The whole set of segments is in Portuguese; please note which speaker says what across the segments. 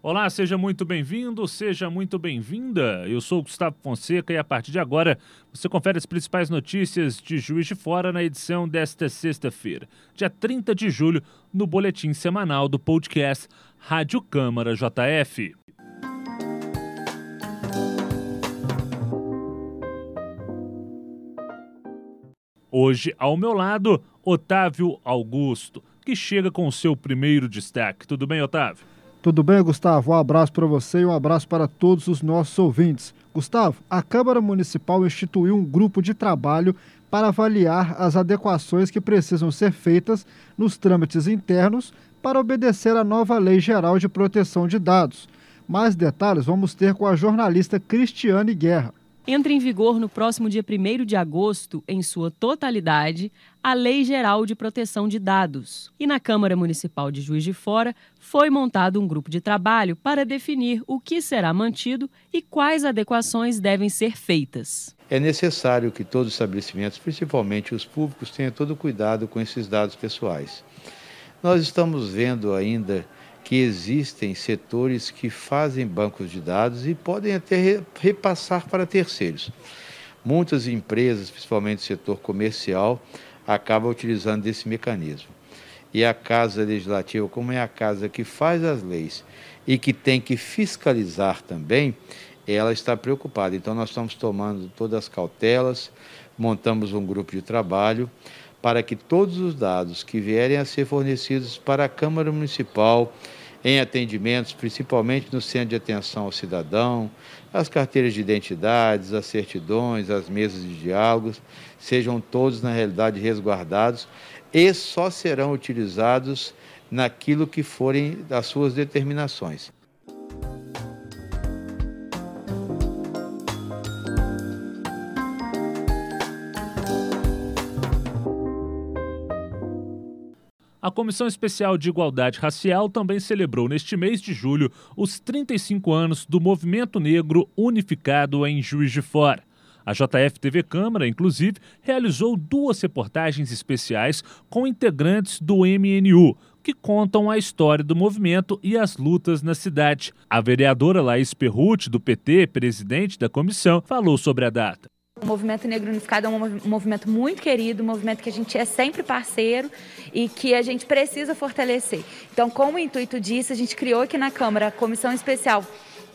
Speaker 1: Olá, seja muito bem-vindo, seja muito bem-vinda. Eu sou Gustavo Fonseca e a partir de agora você confere as principais notícias de Juiz de Fora na edição desta sexta-feira, dia 30 de julho, no boletim semanal do podcast Rádio Câmara JF. Hoje, ao meu lado, Otávio Augusto, que chega com o seu primeiro destaque. Tudo bem, Otávio?
Speaker 2: Tudo bem, Gustavo? Um abraço para você e um abraço para todos os nossos ouvintes. Gustavo, a Câmara Municipal instituiu um grupo de trabalho para avaliar as adequações que precisam ser feitas nos trâmites internos para obedecer à nova Lei Geral de Proteção de Dados. Mais detalhes vamos ter com a jornalista Cristiane Guerra
Speaker 3: entra em vigor no próximo dia 1 de agosto, em sua totalidade, a Lei Geral de Proteção de Dados. E na Câmara Municipal de Juiz de Fora foi montado um grupo de trabalho para definir o que será mantido e quais adequações devem ser feitas.
Speaker 4: É necessário que todos os estabelecimentos, principalmente os públicos, tenham todo cuidado com esses dados pessoais. Nós estamos vendo ainda que existem setores que fazem bancos de dados e podem até repassar para terceiros. Muitas empresas, principalmente o setor comercial, acabam utilizando esse mecanismo. E a Casa Legislativa, como é a casa que faz as leis e que tem que fiscalizar também, ela está preocupada. Então, nós estamos tomando todas as cautelas, montamos um grupo de trabalho para que todos os dados que vierem a ser fornecidos para a Câmara Municipal, em atendimentos, principalmente no centro de atenção ao cidadão, as carteiras de identidades, as certidões, as mesas de diálogos, sejam todos, na realidade, resguardados e só serão utilizados naquilo que forem das suas determinações.
Speaker 1: A Comissão Especial de Igualdade Racial também celebrou neste mês de julho os 35 anos do Movimento Negro Unificado em Juiz de Fora. A JF TV Câmara, inclusive, realizou duas reportagens especiais com integrantes do MNU, que contam a história do movimento e as lutas na cidade. A vereadora Laís Perruti, do PT, presidente da comissão, falou sobre a data.
Speaker 5: O Movimento Negro Unificado é um movimento muito querido, um movimento que a gente é sempre parceiro e que a gente precisa fortalecer. Então, com o intuito disso, a gente criou aqui na Câmara a comissão especial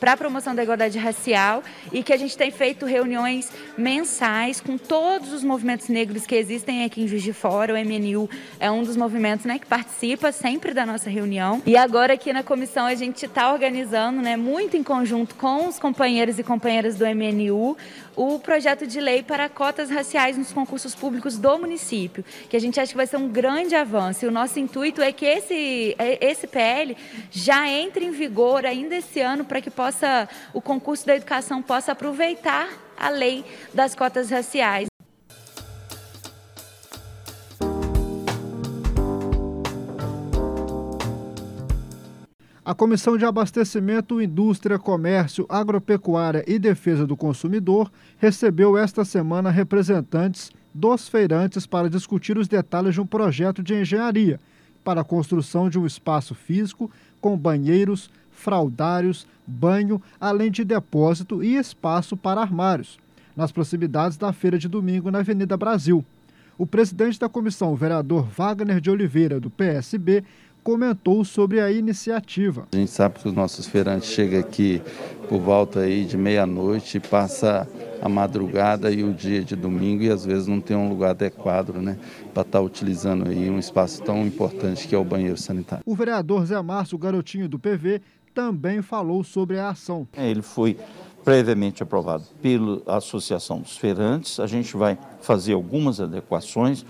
Speaker 5: para a promoção da igualdade racial e que a gente tem feito reuniões mensais com todos os movimentos negros que existem aqui em Juiz de Fora. O MNU é um dos movimentos né, que participa sempre da nossa reunião. E agora aqui na comissão a gente está organizando, né, muito em conjunto com os companheiros e companheiras do MNU, o projeto de lei para cotas raciais nos concursos públicos do município, que a gente acha que vai ser um grande avanço. E o nosso intuito é que esse, é, esse PL já entre em vigor ainda esse ano para que possa o concurso da educação possa aproveitar a lei das cotas raciais.
Speaker 2: A Comissão de Abastecimento, Indústria, Comércio, Agropecuária e Defesa do Consumidor recebeu esta semana representantes dos feirantes para discutir os detalhes de um projeto de engenharia para a construção de um espaço físico com banheiros, fraldários, banho, além de depósito e espaço para armários, nas proximidades da feira de domingo na Avenida Brasil. O presidente da comissão, o vereador Wagner de Oliveira, do PSB, comentou sobre a iniciativa.
Speaker 6: A gente sabe que os nossos feirantes chegam aqui por volta aí de meia-noite, passa a madrugada e o dia de domingo e às vezes não tem um lugar adequado, né, para estar tá utilizando aí um espaço tão importante que é o banheiro sanitário.
Speaker 2: O vereador Zé Márcio, garotinho do PV, também falou sobre a ação.
Speaker 7: É, ele foi previamente aprovado pela Associação dos Feirantes. A gente vai fazer algumas adequações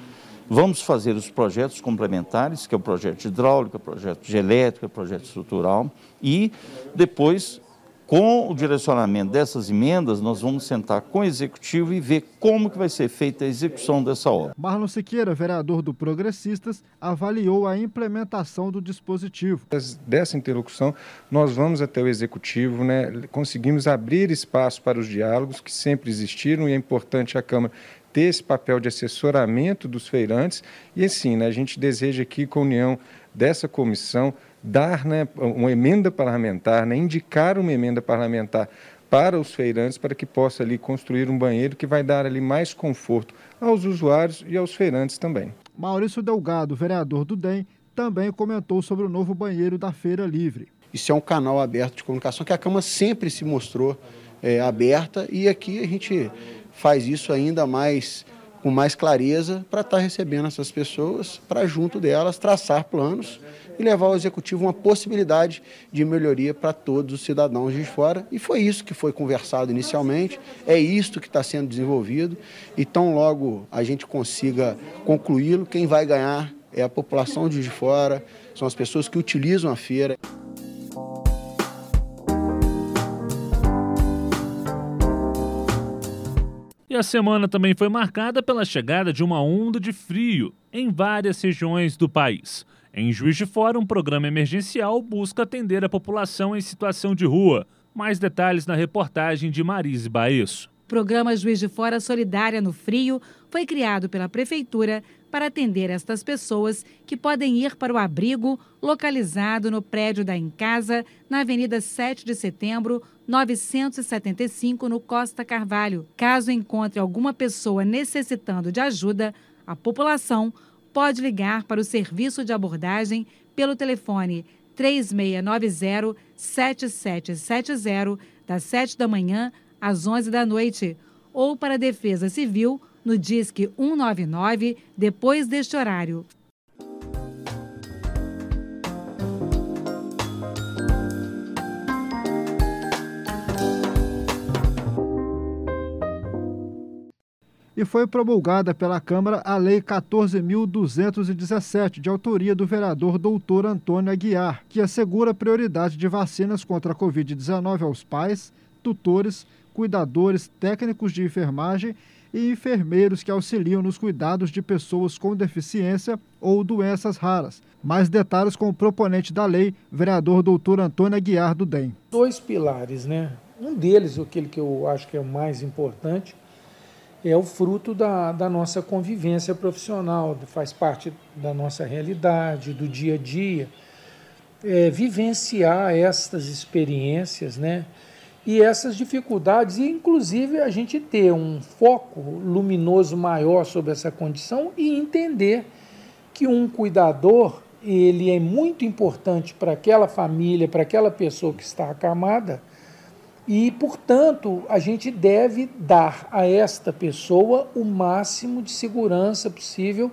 Speaker 7: Vamos fazer os projetos complementares, que é o projeto de hidráulica, projeto de elétrica, projeto estrutural, e depois, com o direcionamento dessas emendas, nós vamos sentar com o executivo e ver como que vai ser feita a execução dessa obra.
Speaker 2: Marlon Siqueira, vereador do Progressistas, avaliou a implementação do dispositivo.
Speaker 8: Dessa interlocução, nós vamos até o executivo, né, conseguimos abrir espaço para os diálogos que sempre existiram e é importante a Câmara ter esse papel de assessoramento dos feirantes. E assim, né, a gente deseja aqui, com a união dessa comissão, dar né, uma emenda parlamentar, né, indicar uma emenda parlamentar para os feirantes para que possa ali construir um banheiro que vai dar ali mais conforto aos usuários e aos feirantes também.
Speaker 2: Maurício Delgado, vereador do DEM, também comentou sobre o novo banheiro da Feira Livre.
Speaker 9: Isso é um canal aberto de comunicação que a Câmara sempre se mostrou é, aberta e aqui a gente faz isso ainda mais com mais clareza para estar tá recebendo essas pessoas, para junto delas traçar planos e levar ao executivo uma possibilidade de melhoria para todos os cidadãos de fora. E foi isso que foi conversado inicialmente, é isto que está sendo desenvolvido. E tão logo a gente consiga concluí-lo, quem vai ganhar é a população de fora, são as pessoas que utilizam a feira.
Speaker 1: A semana também foi marcada pela chegada de uma onda de frio em várias regiões do país. Em Juiz de Fora, um programa emergencial busca atender a população em situação de rua. Mais detalhes na reportagem de Marise Baesso.
Speaker 10: O programa Juiz de Fora Solidária no Frio foi criado pela Prefeitura para atender estas pessoas que podem ir para o abrigo localizado no prédio da Em Casa, na Avenida 7 de Setembro, 975, no Costa Carvalho. Caso encontre alguma pessoa necessitando de ajuda, a população pode ligar para o serviço de abordagem pelo telefone 3690-7770, das 7 da manhã às 11 da noite, ou para a Defesa Civil no Disque 199 depois deste horário.
Speaker 2: E foi promulgada pela Câmara a Lei 14.217, de autoria do vereador doutor Antônio Aguiar, que assegura prioridade de vacinas contra a Covid-19 aos pais, tutores, cuidadores, técnicos de enfermagem e enfermeiros que auxiliam nos cuidados de pessoas com deficiência ou doenças raras. Mais detalhes com o proponente da lei, vereador doutor Antônio Aguiar do DEM.
Speaker 11: Dois pilares, né? Um deles, aquele que eu acho que é o mais importante, é o fruto da, da nossa convivência profissional, faz parte da nossa realidade, do dia a dia. É, vivenciar estas experiências, né? E essas dificuldades, e inclusive a gente ter um foco luminoso maior sobre essa condição e entender que um cuidador ele é muito importante para aquela família, para aquela pessoa que está acamada, e, portanto, a gente deve dar a esta pessoa o máximo de segurança possível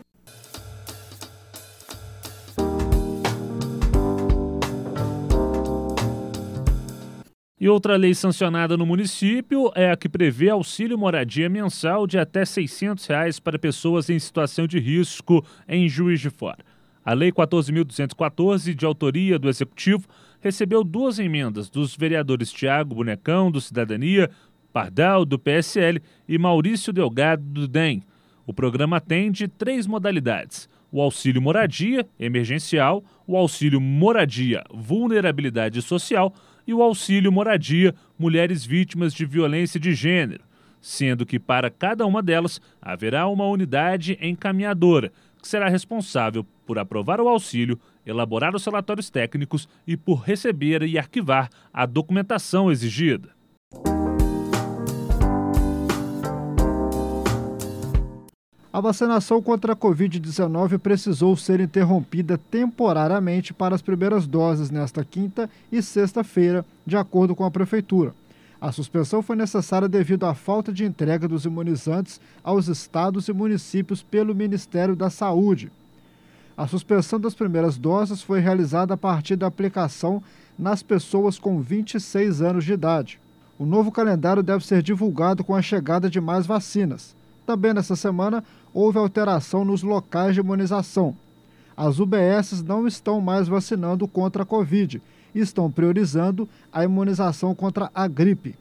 Speaker 1: E outra lei sancionada no município é a que prevê auxílio moradia mensal de até 600 reais para pessoas em situação de risco em Juiz de Fora. A Lei 14.214, de autoria do Executivo, recebeu duas emendas dos vereadores Tiago Bonecão, do Cidadania, Pardal, do PSL e Maurício Delgado, do DEM. O programa atende três modalidades: o auxílio moradia emergencial, o auxílio moradia vulnerabilidade social e o auxílio moradia mulheres vítimas de violência de gênero, sendo que para cada uma delas haverá uma unidade encaminhadora, que será responsável por aprovar o auxílio, elaborar os relatórios técnicos e por receber e arquivar a documentação exigida.
Speaker 2: A vacinação contra a Covid-19 precisou ser interrompida temporariamente para as primeiras doses nesta quinta e sexta-feira, de acordo com a Prefeitura. A suspensão foi necessária devido à falta de entrega dos imunizantes aos estados e municípios pelo Ministério da Saúde. A suspensão das primeiras doses foi realizada a partir da aplicação nas pessoas com 26 anos de idade. O novo calendário deve ser divulgado com a chegada de mais vacinas. Também nessa semana houve alteração nos locais de imunização. As UBSs não estão mais vacinando contra a Covid e estão priorizando a imunização contra a gripe.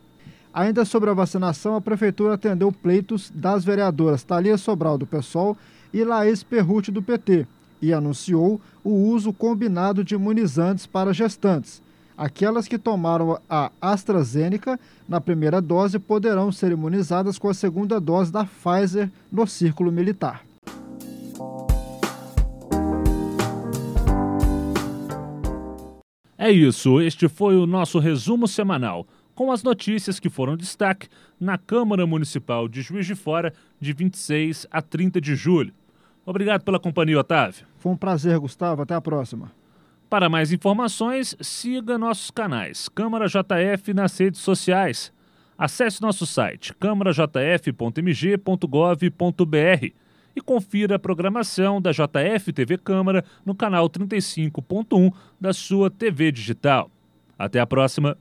Speaker 2: Ainda sobre a vacinação, a Prefeitura atendeu pleitos das vereadoras Thalia Sobral, do PSOL, e Laís Perrute, do PT, e anunciou o uso combinado de imunizantes para gestantes. Aquelas que tomaram a AstraZeneca na primeira dose poderão ser imunizadas com a segunda dose da Pfizer no círculo militar.
Speaker 1: É isso, este foi o nosso resumo semanal com as notícias que foram destaque na Câmara Municipal de Juiz de Fora de 26 a 30 de julho. Obrigado pela companhia, Otávio.
Speaker 2: Foi um prazer, Gustavo. Até a próxima.
Speaker 1: Para mais informações, siga nossos canais Câmara JF nas redes sociais. Acesse nosso site câmarajf.mg.gov.br e confira a programação da JF TV Câmara no canal 35.1 da sua TV digital. Até a próxima.